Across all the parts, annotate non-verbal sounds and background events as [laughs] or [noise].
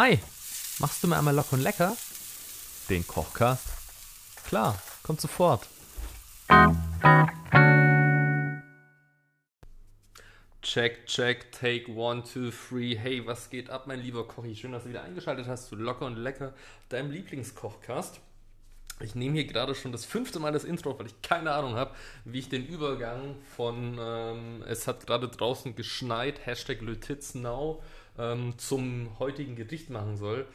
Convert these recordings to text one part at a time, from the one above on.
Hi, machst du mir einmal locker und lecker? Den Kochcast? Klar, kommt sofort. Check, check, take one, two, three. Hey, was geht ab, mein lieber Kochi? Schön, dass du wieder eingeschaltet hast zu Locker und Lecker, deinem Lieblingskochcast. Ich nehme hier gerade schon das fünfte Mal das Intro, weil ich keine Ahnung habe, wie ich den Übergang von ähm, es hat gerade draußen geschneit, Hashtag Now, ähm, zum heutigen Gericht machen soll.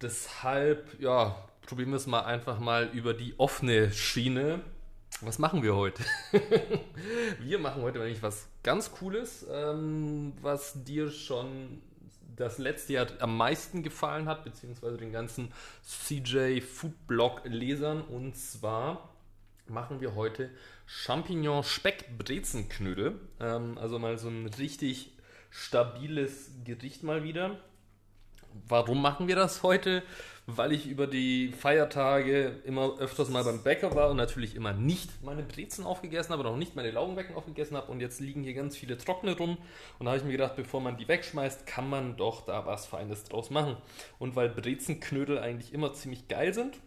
Deshalb, ja, probieren wir es mal einfach mal über die offene Schiene. Was machen wir heute? [laughs] wir machen heute nämlich was ganz Cooles, ähm, was dir schon das letzte Jahr am meisten gefallen hat, beziehungsweise den ganzen CJ Foodblog Lesern. Und zwar machen wir heute Champignon Speck Brezenknödel. Ähm, also mal so ein richtig stabiles Gericht mal wieder. Warum machen wir das heute? Weil ich über die Feiertage immer öfters mal beim Bäcker war und natürlich immer nicht meine Brezen aufgegessen habe auch nicht meine Laugenbecken aufgegessen habe. Und jetzt liegen hier ganz viele trockene rum. Und da habe ich mir gedacht, bevor man die wegschmeißt, kann man doch da was Feines draus machen. Und weil Brezenknödel eigentlich immer ziemlich geil sind,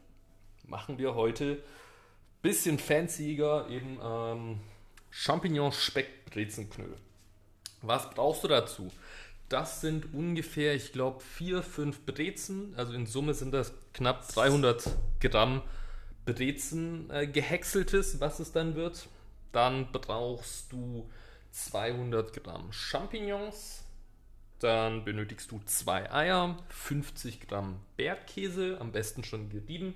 machen wir heute ein bisschen fancyer eben ähm, Champignon-Speck-Brezenknödel. Was brauchst du dazu? Das sind ungefähr, ich glaube, vier, fünf Brezen. Also in Summe sind das knapp 300 Gramm Brezen äh, gehäckseltes, was es dann wird. Dann brauchst du 200 Gramm Champignons. Dann benötigst du zwei Eier, 50 Gramm Bergkäse, am besten schon gerieben.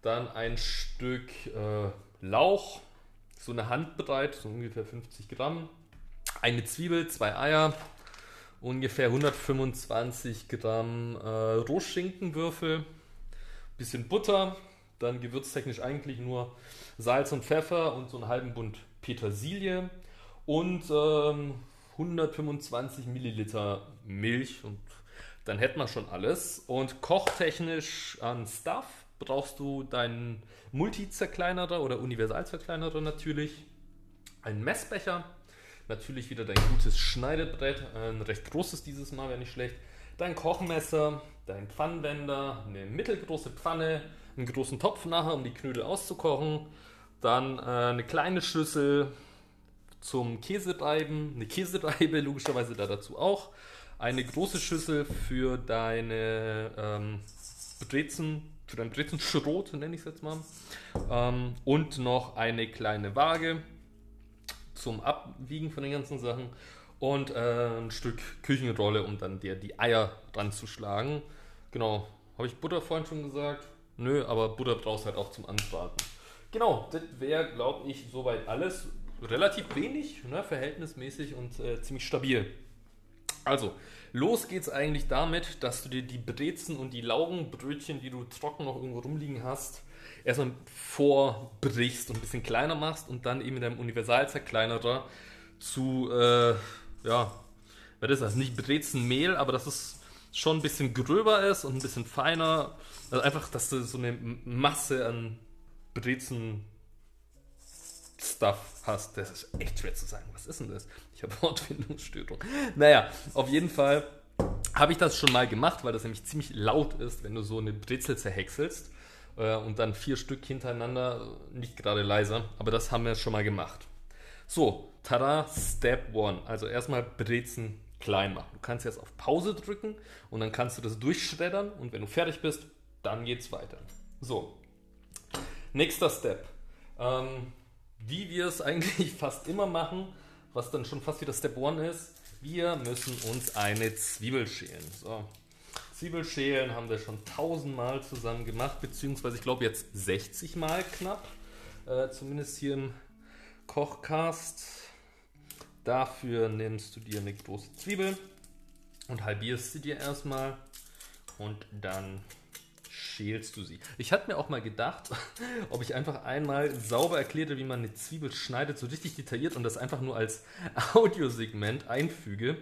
Dann ein Stück äh, Lauch, so eine Handbreit, so ungefähr 50 Gramm. Eine Zwiebel, zwei Eier, ungefähr 125 Gramm äh, Rohschinkenwürfel, bisschen Butter, dann gewürztechnisch eigentlich nur Salz und Pfeffer und so einen halben Bund Petersilie und ähm, 125 Milliliter Milch und dann hätten wir schon alles. Und kochtechnisch an Stuff brauchst du deinen Multi-Zerkleinerer oder Universal-Zerkleinerer natürlich, einen Messbecher, Natürlich wieder dein gutes Schneidebrett, ein recht großes dieses Mal, wäre nicht schlecht. Dein Kochmesser, dein Pfannenwender, eine mittelgroße Pfanne, einen großen Topf nachher, um die Knödel auszukochen. Dann äh, eine kleine Schüssel zum Käsereiben, eine Käsereibe [laughs] logischerweise da dazu auch. Eine große Schüssel für deine ähm, Brezen, für dein Brezenschrot, nenne ich es jetzt mal. Ähm, und noch eine kleine Waage zum Abwiegen von den ganzen Sachen und äh, ein Stück Küchenrolle, um dann dir die Eier dran zu schlagen. Genau, habe ich Butter vorhin schon gesagt? Nö, aber Butter brauchst halt auch zum Anbraten. Genau, das wäre, glaube ich, soweit alles. Relativ wenig, ne, verhältnismäßig und äh, ziemlich stabil. Also, los geht's eigentlich damit, dass du dir die Brezen und die Laugenbrötchen, die du trocken noch irgendwo rumliegen hast, erstmal vorbrichst und ein bisschen kleiner machst und dann eben in deinem Universalzerkleinerer zu, äh, ja, was ist das? Nicht Brezenmehl, aber dass es schon ein bisschen gröber ist und ein bisschen feiner. Also einfach, dass du so eine Masse an Brezen Stuff hast. Das ist echt schwer zu sagen. Was ist denn das? Ich habe [laughs] Wortfindungsstörung. Naja, auf jeden Fall habe ich das schon mal gemacht, weil das nämlich ziemlich laut ist, wenn du so eine Brezel zerhäckselst äh, und dann vier Stück hintereinander, nicht gerade leiser, aber das haben wir schon mal gemacht. So, tada, Step 1. Also erstmal Brezen klein machen. Du kannst jetzt auf Pause drücken und dann kannst du das durchschreddern und wenn du fertig bist, dann geht's weiter. So, nächster Step. Ähm, wie wir es [laughs] eigentlich fast immer machen, was dann schon fast wieder Step 1 ist, wir müssen uns eine Zwiebel schälen. So, Zwiebelschälen haben wir schon tausendmal zusammen gemacht, beziehungsweise ich glaube jetzt 60 Mal knapp, äh, zumindest hier im Kochcast. Dafür nimmst du dir eine große Zwiebel und halbierst sie dir erstmal und dann schälst du sie. Ich hatte mir auch mal gedacht, [laughs] ob ich einfach einmal sauber erklärte, wie man eine Zwiebel schneidet, so richtig detailliert und das einfach nur als [laughs] Audiosegment einfüge.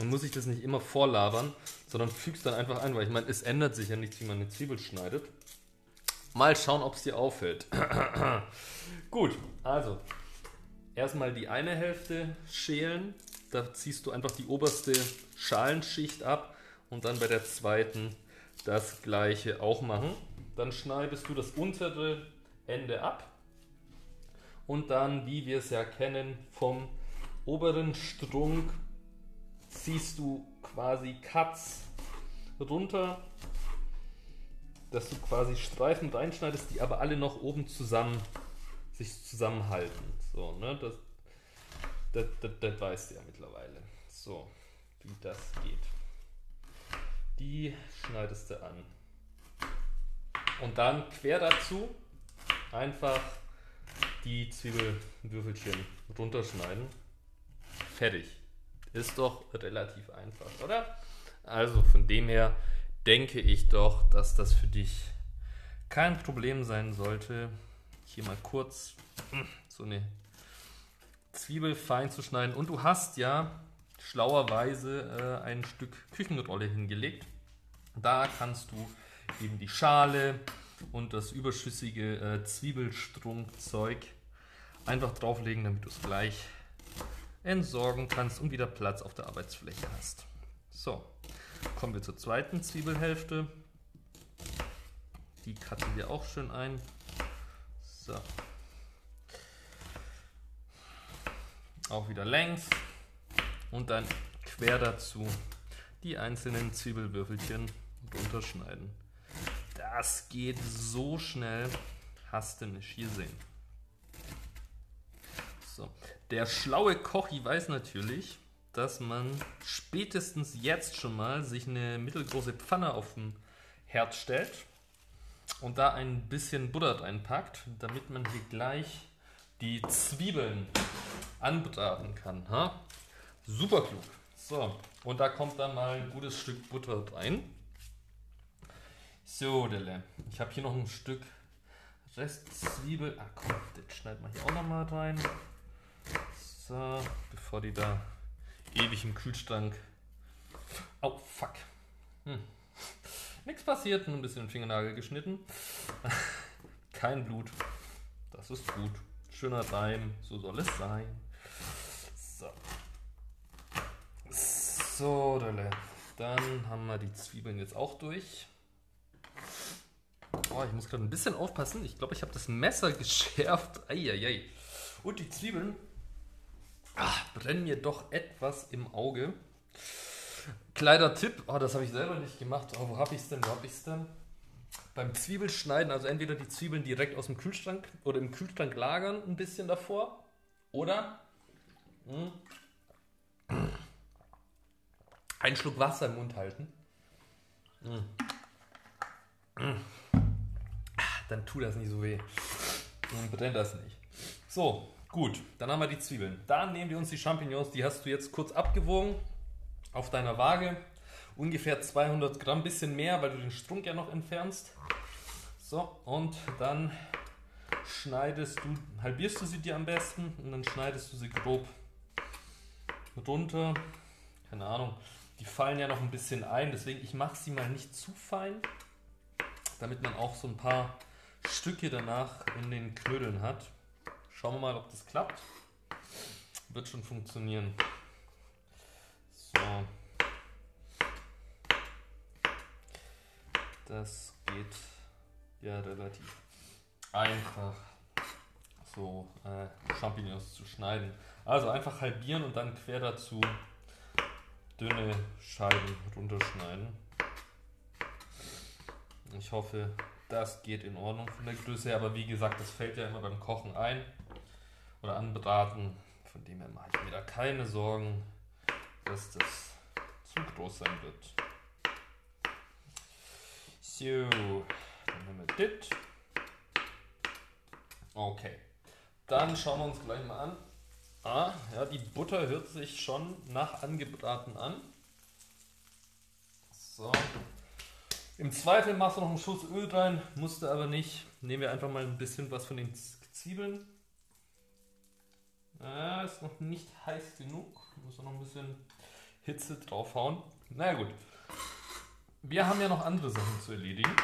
Dann muss ich das nicht immer vorlabern, sondern fügst dann einfach ein, weil ich meine, es ändert sich ja nichts, wie man eine Zwiebel schneidet. Mal schauen, ob es dir auffällt. [clears throat] Gut, also erstmal die eine Hälfte schälen. Da ziehst du einfach die oberste Schalenschicht ab und dann bei der zweiten das gleiche auch machen. Dann schneidest du das untere Ende ab und dann, wie wir es ja kennen, vom oberen Strunk ziehst du quasi Cuts runter, dass du quasi Streifen reinschneidest, die aber alle noch oben zusammen sich zusammenhalten. So, ne? Das, das, das, das weißt du ja mittlerweile. So, wie das geht. Die schneidest du an. Und dann quer dazu einfach die Zwiebelwürfelchen runterschneiden. Fertig. Ist doch relativ einfach, oder? Also von dem her denke ich doch, dass das für dich kein Problem sein sollte. Hier mal kurz hm, so eine Zwiebel fein zu schneiden. Und du hast ja schlauerweise äh, ein Stück Küchenrolle hingelegt. Da kannst du eben die Schale und das überschüssige äh, Zwiebelstrunkzeug einfach drauflegen, damit du es gleich entsorgen kannst und wieder Platz auf der Arbeitsfläche hast. So, kommen wir zur zweiten Zwiebelhälfte. Die cutten wir auch schön ein. So. Auch wieder längs und dann quer dazu die einzelnen Zwiebelwürfelchen runterschneiden. Das geht so schnell, hast du nicht gesehen. Der schlaue Kochi weiß natürlich, dass man spätestens jetzt schon mal sich eine mittelgroße Pfanne auf den Herd stellt und da ein bisschen Butter reinpackt, damit man hier gleich die Zwiebeln anbraten kann. Ha? Super klug. So, und da kommt dann mal ein gutes Stück Butter rein. So, Delle. Ich habe hier noch ein Stück Restzwiebel. Ah, komm, das schneiden wir hier auch nochmal rein. So, bevor die da ewig im Kühlschrank. Oh, fuck. Hm. Nichts passiert, nur ein bisschen Fingernagel geschnitten. [laughs] Kein Blut. Das ist gut. Schöner Reim, so soll es sein. So. So, dann haben wir die Zwiebeln jetzt auch durch. Oh, ich muss gerade ein bisschen aufpassen. Ich glaube, ich habe das Messer [laughs] geschärft. Eieiei. Und die Zwiebeln ach, brennen mir doch etwas im Auge. Kleiner Tipp, oh, das habe ich selber nicht gemacht. Oh, wo habe ich es denn? Wo habe ich es denn? Beim Zwiebelschneiden, also entweder die Zwiebeln direkt aus dem Kühlschrank oder im Kühlschrank lagern, ein bisschen davor. Oder mh, hm, einen Schluck Wasser im Mund halten. Mh. Hm. Mh. Hm. Dann tut das nicht so weh. Dann brennt das nicht. So, gut. Dann haben wir die Zwiebeln. Dann nehmen wir uns die Champignons. Die hast du jetzt kurz abgewogen auf deiner Waage. Ungefähr 200 Gramm, bisschen mehr, weil du den Strunk ja noch entfernst. So, und dann schneidest du, halbierst du sie dir am besten und dann schneidest du sie grob runter. Keine Ahnung, die fallen ja noch ein bisschen ein, deswegen ich mache sie mal nicht zu fein, damit man auch so ein paar Stücke danach in den Knödeln hat. Schauen wir mal, ob das klappt. Wird schon funktionieren. So. Das geht ja relativ einfach, so äh, Champignons zu schneiden. Also einfach halbieren und dann quer dazu dünne Scheiben runterschneiden. Ich hoffe, das geht in Ordnung von der Größe her, aber wie gesagt, das fällt ja immer beim Kochen ein oder anbraten. Von dem her mache ich mir da keine Sorgen dass das zu groß sein wird. So, dann haben wir das. Okay, dann schauen wir uns gleich mal an. Ah, ja, die Butter hört sich schon nach angebraten an. So. Im Zweifel machst du noch einen Schuss Öl rein, musste aber nicht. Nehmen wir einfach mal ein bisschen was von den Zwiebeln. Ah, ist noch nicht heiß genug. Muss noch ein bisschen Hitze draufhauen. Naja gut. Wir haben ja noch andere Sachen zu erledigen.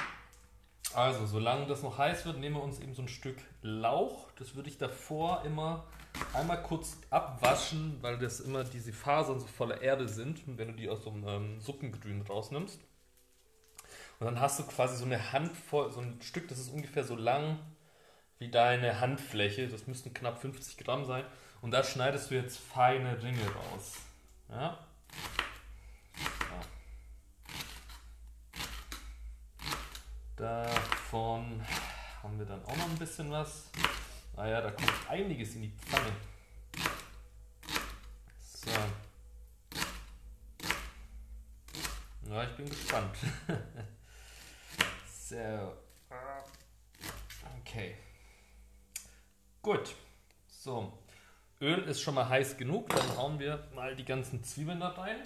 Also, solange das noch heiß wird, nehmen wir uns eben so ein Stück Lauch. Das würde ich davor immer einmal kurz abwaschen, weil das immer diese Fasern so voller Erde sind, wenn du die aus so einem ähm, Suppengrün rausnimmst. Und dann hast du quasi so eine Handvoll, so ein Stück, das ist ungefähr so lang wie deine Handfläche. Das müssten knapp 50 Gramm sein. Und da schneidest du jetzt feine Ringe raus. Ja? Davon haben wir dann auch noch ein bisschen was. Naja, da kommt einiges in die Pfanne. So. Ja, ich bin gespannt. [laughs] so. Okay. Gut. So. Öl ist schon mal heiß genug. Dann hauen wir mal die ganzen Zwiebeln da rein.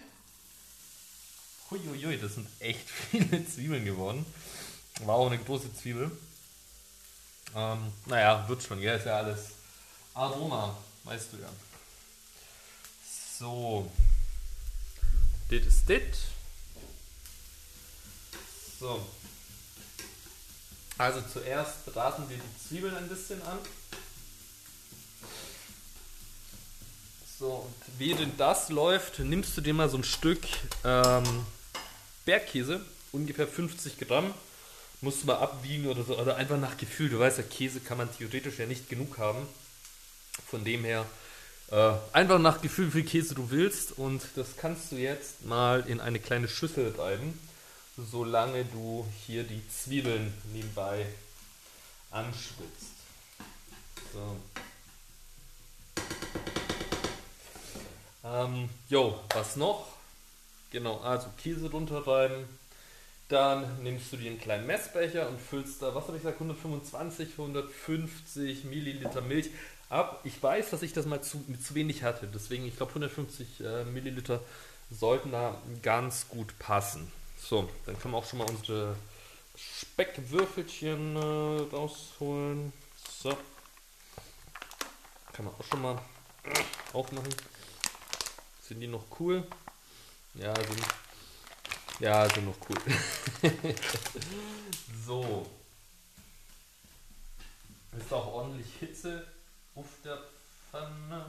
Huiuiui, das sind echt [laughs] viele Zwiebeln geworden. War auch eine große Zwiebel. Ähm, naja, wird schon, ja, ist ja alles Aroma, weißt du ja. So. Das ist das. So. Also zuerst braten wir die Zwiebeln ein bisschen an. So, und während das läuft, nimmst du dir mal so ein Stück ähm, Bergkäse, ungefähr 50 Gramm, musst du mal abwiegen oder so, oder einfach nach Gefühl. Du weißt ja, Käse kann man theoretisch ja nicht genug haben. Von dem her äh, einfach nach Gefühl, wie viel Käse du willst. Und das kannst du jetzt mal in eine kleine Schüssel reiben, solange du hier die Zwiebeln nebenbei anschwitzt. So. Ähm, jo, was noch? Genau, also Käse drunter reiben dann nimmst du dir einen kleinen Messbecher und füllst da, was habe ich gesagt, 125, 150 Milliliter Milch ab. Ich weiß, dass ich das mal zu, zu wenig hatte, deswegen, ich glaube, 150 äh, Milliliter sollten da ganz gut passen. So, dann können wir auch schon mal unsere Speckwürfelchen äh, rausholen. So. Kann man auch schon mal aufmachen. Sind die noch cool? Ja, sind ja, also noch cool. [laughs] so. Ist auch ordentlich Hitze auf der Pfanne.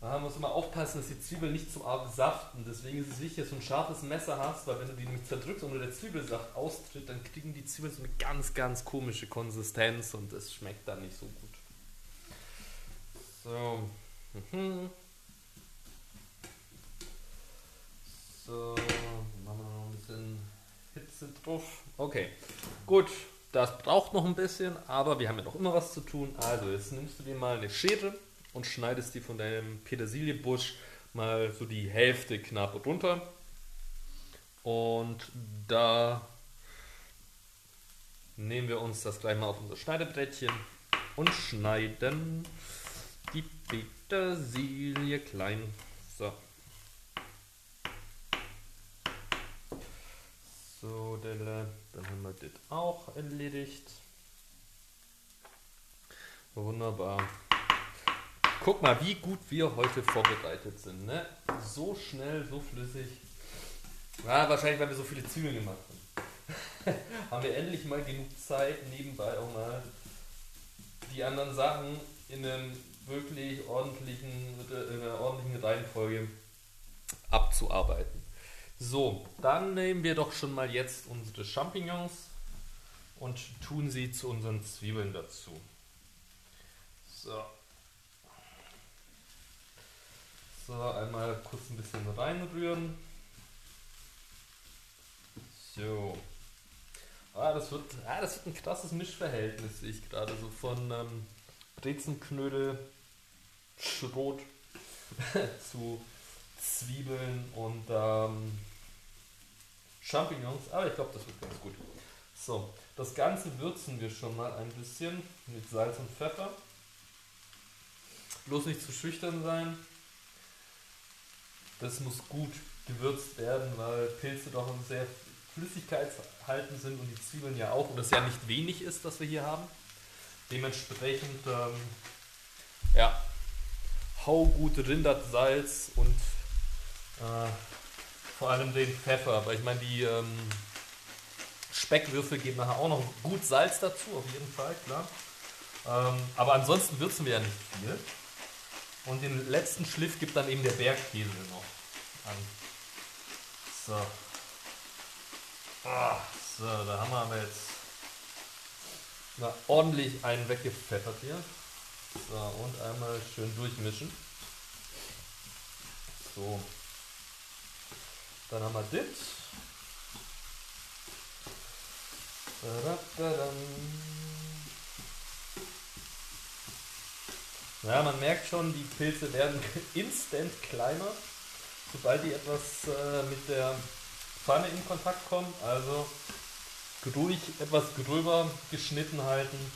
Da muss immer aufpassen, dass die Zwiebel nicht zu arg saften. Deswegen ist es wichtig, dass du ein scharfes Messer hast, weil wenn du die nicht zerdrückst und der Zwiebelsaft austritt, dann kriegen die Zwiebeln so eine ganz, ganz komische Konsistenz und es schmeckt dann nicht so gut. So. Mhm. So, machen wir noch ein bisschen Hitze drauf. Okay, gut. Das braucht noch ein bisschen, aber wir haben ja noch immer was zu tun. Also, jetzt nimmst du dir mal eine Schere und schneidest die von deinem Petersilienbusch mal so die Hälfte knapp runter. Und da nehmen wir uns das gleich mal auf unser Schneidebrettchen und schneiden die Petersilie klein. So. So, dann haben wir das auch erledigt. Wunderbar. Guck mal, wie gut wir heute vorbereitet sind. Ne? So schnell, so flüssig. Ja, wahrscheinlich, weil wir so viele Zwiebeln gemacht haben. [laughs] haben wir endlich mal genug Zeit, nebenbei auch mal die anderen Sachen in einem wirklich ordentlichen, in einer ordentlichen Reihenfolge abzuarbeiten. So, dann nehmen wir doch schon mal jetzt unsere Champignons und tun sie zu unseren Zwiebeln dazu. So. So, einmal kurz ein bisschen reinrühren. So. Ah, das wird, ah, das wird ein krasses Mischverhältnis, sehe ich gerade. So von ähm, Brezenknödel, Schrot [laughs] zu Zwiebeln und ähm, Champignons. Aber ich glaube, das wird ganz gut. So, das Ganze würzen wir schon mal ein bisschen mit Salz und Pfeffer. Bloß nicht zu schüchtern sein. Das muss gut gewürzt werden, weil Pilze doch sehr flüssigkeitshaltend sind und die Zwiebeln ja auch. Und das ja nicht wenig ist, was wir hier haben. Dementsprechend, ähm, ja, hau gut Rindert Salz und äh, vor allem den Pfeffer, weil ich meine, die ähm, Speckwürfel geben nachher auch noch gut Salz dazu, auf jeden Fall, klar. Ähm, aber ansonsten würzen wir ja nicht viel. Und den letzten Schliff gibt dann eben der Bergkäse noch an. So. Ah, so, da haben wir aber jetzt na, ordentlich einen weggepfeffert hier. So, und einmal schön durchmischen. So. Dann haben wir das. Ja, man merkt schon, die Pilze werden [laughs] instant kleiner, sobald die etwas äh, mit der Pfanne in Kontakt kommen. Also ruhig etwas gröber geschnitten halten.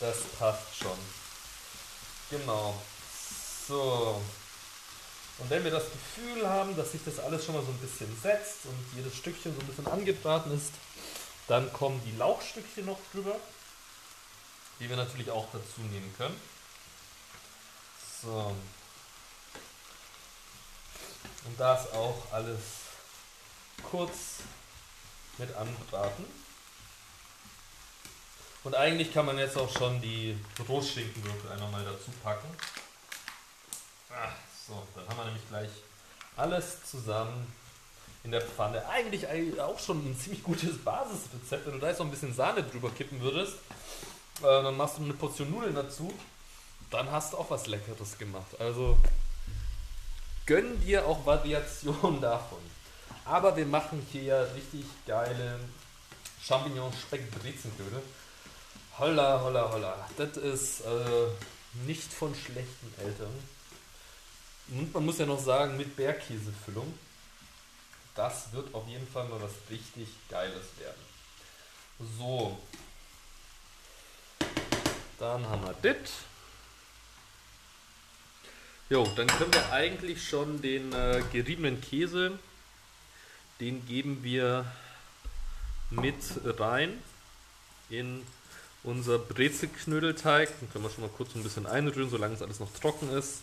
Das passt schon. Genau. So. Und wenn wir das Gefühl haben, dass sich das alles schon mal so ein bisschen setzt und jedes Stückchen so ein bisschen angebraten ist, dann kommen die Lauchstückchen noch drüber, die wir natürlich auch dazu nehmen können. So. Und das auch alles kurz mit anbraten. Und eigentlich kann man jetzt auch schon die Rohschinkenwürfel einmal mal dazu packen. Ah, so, dann haben wir nämlich gleich alles zusammen in der Pfanne. Eigentlich auch schon ein ziemlich gutes Basisrezept. Wenn du da jetzt noch ein bisschen Sahne drüber kippen würdest, äh, dann machst du eine Portion Nudeln dazu, dann hast du auch was Leckeres gemacht. Also gönn dir auch Variationen [laughs] davon. Aber wir machen hier ja richtig geile Champignon-Speck-Brezenknödel. Holla, holla, holla. Das ist äh, nicht von schlechten Eltern. Und man muss ja noch sagen, mit Bergkäsefüllung. Das wird auf jeden Fall mal was richtig Geiles werden. So. Dann haben wir das. Jo, dann können wir eigentlich schon den äh, geriebenen Käse, den geben wir mit rein in unser Brezelknödelteig. Den können wir schon mal kurz ein bisschen einrühren, solange es alles noch trocken ist,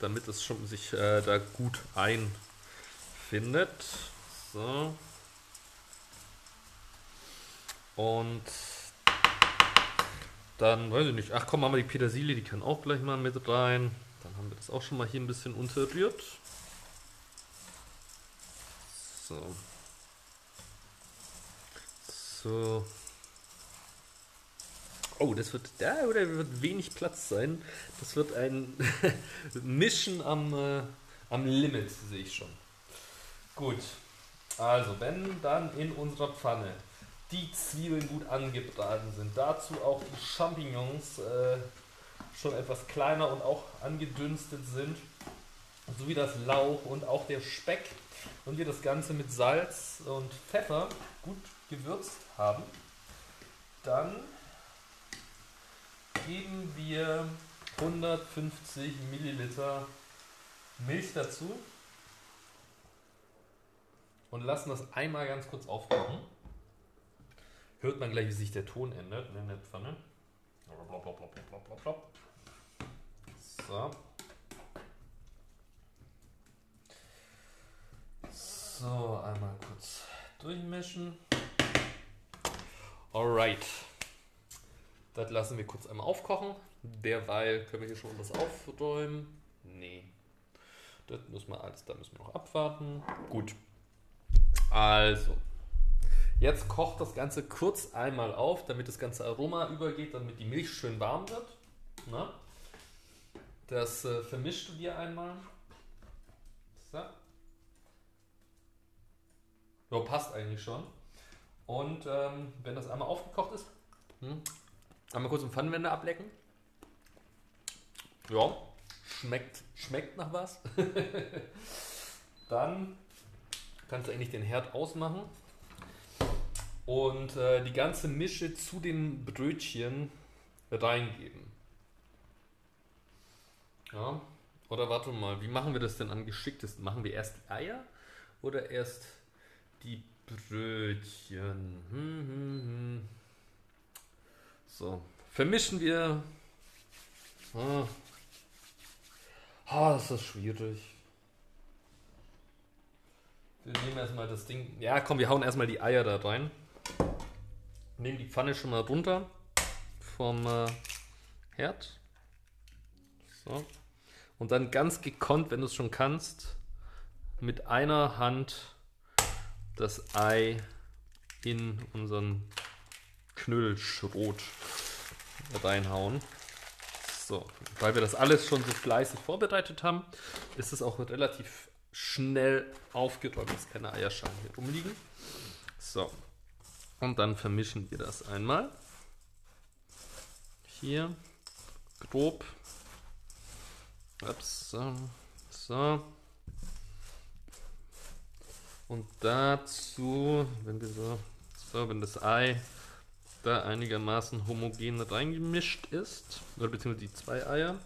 damit es schon sich äh, da gut einfindet. So. Und dann, weiß ich nicht, ach komm, machen wir die Petersilie, die kann auch gleich mal mit rein. Dann haben wir das auch schon mal hier ein bisschen unterrührt. So. So. Oh, das wird da oder wird wenig Platz sein. Das wird ein [laughs] Mischen am, äh, am Limit, sehe ich schon. Gut. Also, wenn dann in unserer Pfanne die Zwiebeln gut angebraten sind, dazu auch die Champignons äh, schon etwas kleiner und auch angedünstet sind, sowie das Lauch und auch der Speck und wir das Ganze mit Salz und Pfeffer gut gewürzt haben, dann geben wir 150 Milliliter Milch dazu und lassen das einmal ganz kurz aufkochen. Hört man gleich, wie sich der Ton ändert in der Pfanne. So. So, einmal kurz durchmischen. Alright. Das lassen wir kurz einmal aufkochen. Derweil können wir hier schon was aufräumen. Nee. Das müssen wir alles, da müssen wir noch abwarten. Gut. Also. Jetzt kocht das Ganze kurz einmal auf, damit das ganze Aroma übergeht, damit die Milch schön warm wird. Na? Das äh, vermischst du dir einmal. So. Ja, passt eigentlich schon. Und ähm, wenn das einmal aufgekocht ist, hm, einmal kurz im Pfannenwender ablecken. Ja, schmeckt, schmeckt nach was. [laughs] Dann kannst du eigentlich den Herd ausmachen und äh, die ganze Mische zu den Brötchen reingeben. Ja, oder warte mal, wie machen wir das denn am geschicktesten? Machen wir erst die Eier oder erst die Brötchen. Hm, hm, hm. So, vermischen wir. Ah. ah, ist das schwierig. Wir nehmen erstmal das Ding. Ja, komm, wir hauen erstmal die Eier da rein. Nehmen die Pfanne schon mal runter vom äh, Herd. So. Und dann ganz gekonnt, wenn du es schon kannst, mit einer Hand das Ei in unseren Knödelschrot reinhauen. So, weil wir das alles schon so fleißig vorbereitet haben, ist es auch relativ schnell aufgeräumt, dass keine Eierschalen hier rumliegen. So, und dann vermischen wir das einmal. Hier grob. Ups, so. Und dazu, wenn wir so, so, wenn das Ei da einigermaßen homogen reingemischt ist, oder beziehungsweise die zwei Eier.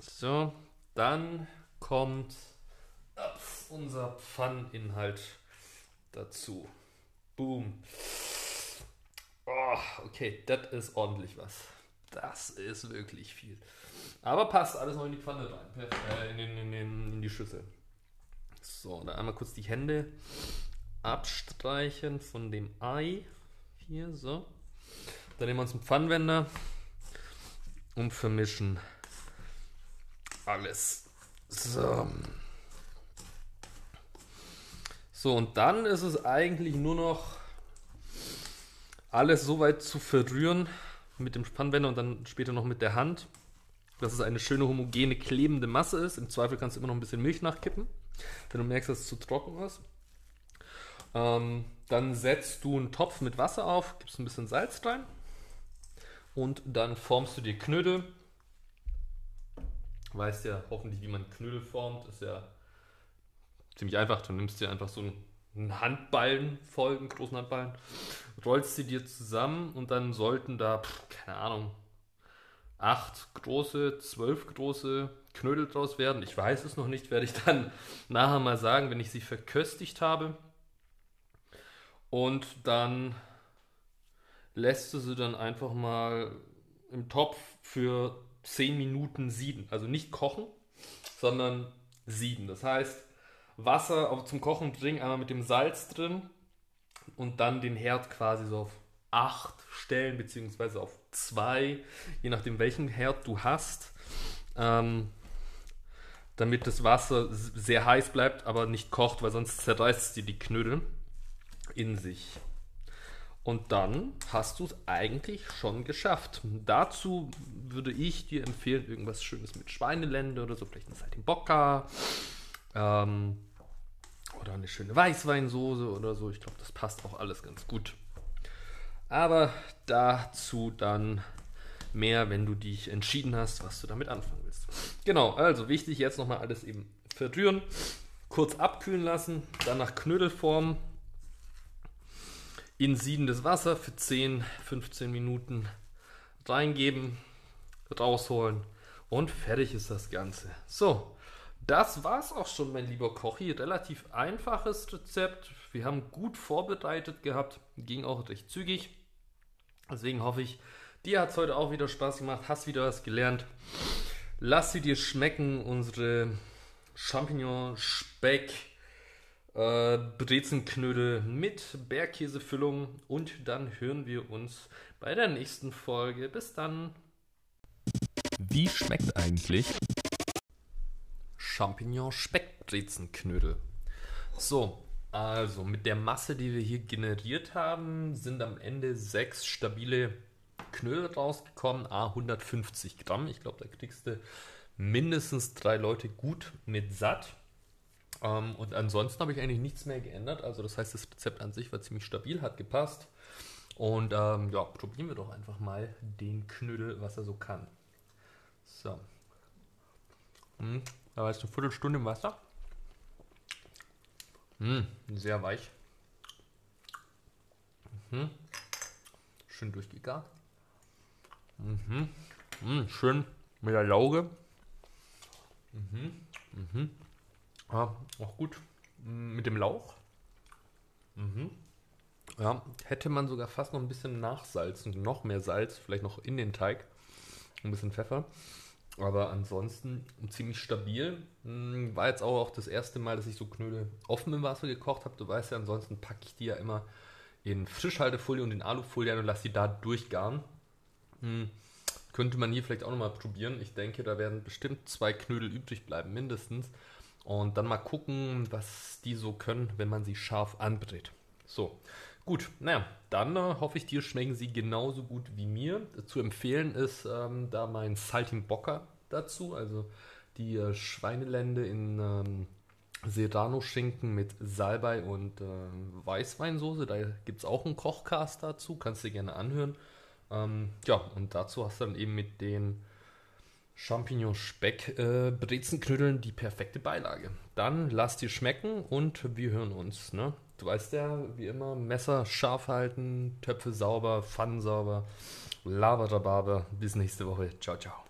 So, dann kommt unser Pfanninhalt dazu. Boom. Oh, okay, das ist ordentlich was. Das ist wirklich viel. Aber passt alles noch in die Pfanne rein. Äh, in, in, in, in die Schüssel. So, dann einmal kurz die Hände abstreichen von dem Ei. Hier, so. Dann nehmen wir uns einen Pfannenwender und vermischen alles. So. So, und dann ist es eigentlich nur noch alles so weit zu verrühren mit dem Pfannenwender und dann später noch mit der Hand, dass es eine schöne homogene klebende Masse ist. Im Zweifel kannst du immer noch ein bisschen Milch nachkippen, wenn du merkst, dass es zu trocken ist. Ähm, dann setzt du einen Topf mit Wasser auf, gibst ein bisschen Salz rein und dann formst du dir Knödel. Weißt ja hoffentlich, wie man Knödel formt. Ist ja ziemlich einfach. Du nimmst dir einfach so einen Handballen voll, einen großen Handballen, rollst sie dir zusammen und dann sollten da, keine Ahnung, acht große, zwölf große Knödel draus werden. Ich weiß es noch nicht, werde ich dann [laughs] nachher mal sagen, wenn ich sie verköstigt habe. Und dann lässt du sie dann einfach mal im Topf für 10 Minuten sieden. Also nicht kochen, sondern sieden. Das heißt, Wasser zum Kochen bringen, einmal mit dem Salz drin und dann den Herd quasi so auf 8 stellen, beziehungsweise auf 2, je nachdem welchen Herd du hast. Ähm, damit das Wasser sehr heiß bleibt, aber nicht kocht, weil sonst zerreißt es dir die Knödel in sich. Und dann hast du es eigentlich schon geschafft. Dazu würde ich dir empfehlen, irgendwas Schönes mit Schweinelende oder so, vielleicht eine Saltimbocca ähm, oder eine schöne Weißweinsoße oder so. Ich glaube, das passt auch alles ganz gut. Aber dazu dann mehr, wenn du dich entschieden hast, was du damit anfangen willst. Genau, also wichtig jetzt nochmal alles eben verrühren, kurz abkühlen lassen, dann nach Knödelform in siedendes Wasser für 10, 15 Minuten reingeben, rausholen und fertig ist das Ganze. So, das war's auch schon, mein lieber Kochi. Relativ einfaches Rezept. Wir haben gut vorbereitet gehabt, ging auch recht zügig. Deswegen hoffe ich, dir hat es heute auch wieder Spaß gemacht, hast wieder was gelernt. Lass sie dir schmecken, unsere Champignon, Speck, äh, Brezenknödel mit Bergkäsefüllung und dann hören wir uns bei der nächsten Folge. Bis dann. Wie schmeckt eigentlich Champignon-Speckbrezenknödel? So, also mit der Masse, die wir hier generiert haben, sind am Ende sechs stabile Knödel rausgekommen, a 150 Gramm. Ich glaube, da kriegst du mindestens drei Leute gut mit satt. Ähm, und ansonsten habe ich eigentlich nichts mehr geändert. Also das heißt, das Rezept an sich war ziemlich stabil, hat gepasst. Und ähm, ja, probieren wir doch einfach mal den Knödel, was er so kann. So. Hm, da war jetzt eine Viertelstunde im Wasser. Hm, sehr weich. Mhm. Schön durchgegart. Mhm. Mhm. Schön mit der Lauge. Mhm. Mhm. Ja, auch gut. Mit dem Lauch. Mhm. Ja, hätte man sogar fast noch ein bisschen nachsalzen, noch mehr Salz, vielleicht noch in den Teig. Ein bisschen Pfeffer. Aber ansonsten ziemlich stabil. Hm, war jetzt auch das erste Mal, dass ich so Knödel offen im Wasser gekocht habe. Du weißt ja, ansonsten packe ich die ja immer in Frischhaltefolie und in Alufolie an und lasse die da durchgaren. Hm, könnte man hier vielleicht auch nochmal probieren. Ich denke, da werden bestimmt zwei Knödel übrig bleiben, mindestens. Und dann mal gucken, was die so können, wenn man sie scharf anbrät. So, gut, naja, dann äh, hoffe ich, dir schmecken sie genauso gut wie mir. Zu empfehlen ist ähm, da mein Saltimbocca dazu, also die äh, Schweinelende in ähm, Serrano-Schinken mit Salbei und äh, Weißweinsoße. Da gibt es auch einen Kochcast dazu, kannst du dir gerne anhören. Ähm, ja, und dazu hast du dann eben mit den Champignon-Speck-Brezenknödeln äh, die perfekte Beilage. Dann lass dir schmecken und wir hören uns. Ne? Du weißt ja, wie immer, Messer scharf halten, Töpfe sauber, Pfannen sauber, Lava Bis nächste Woche. Ciao, ciao.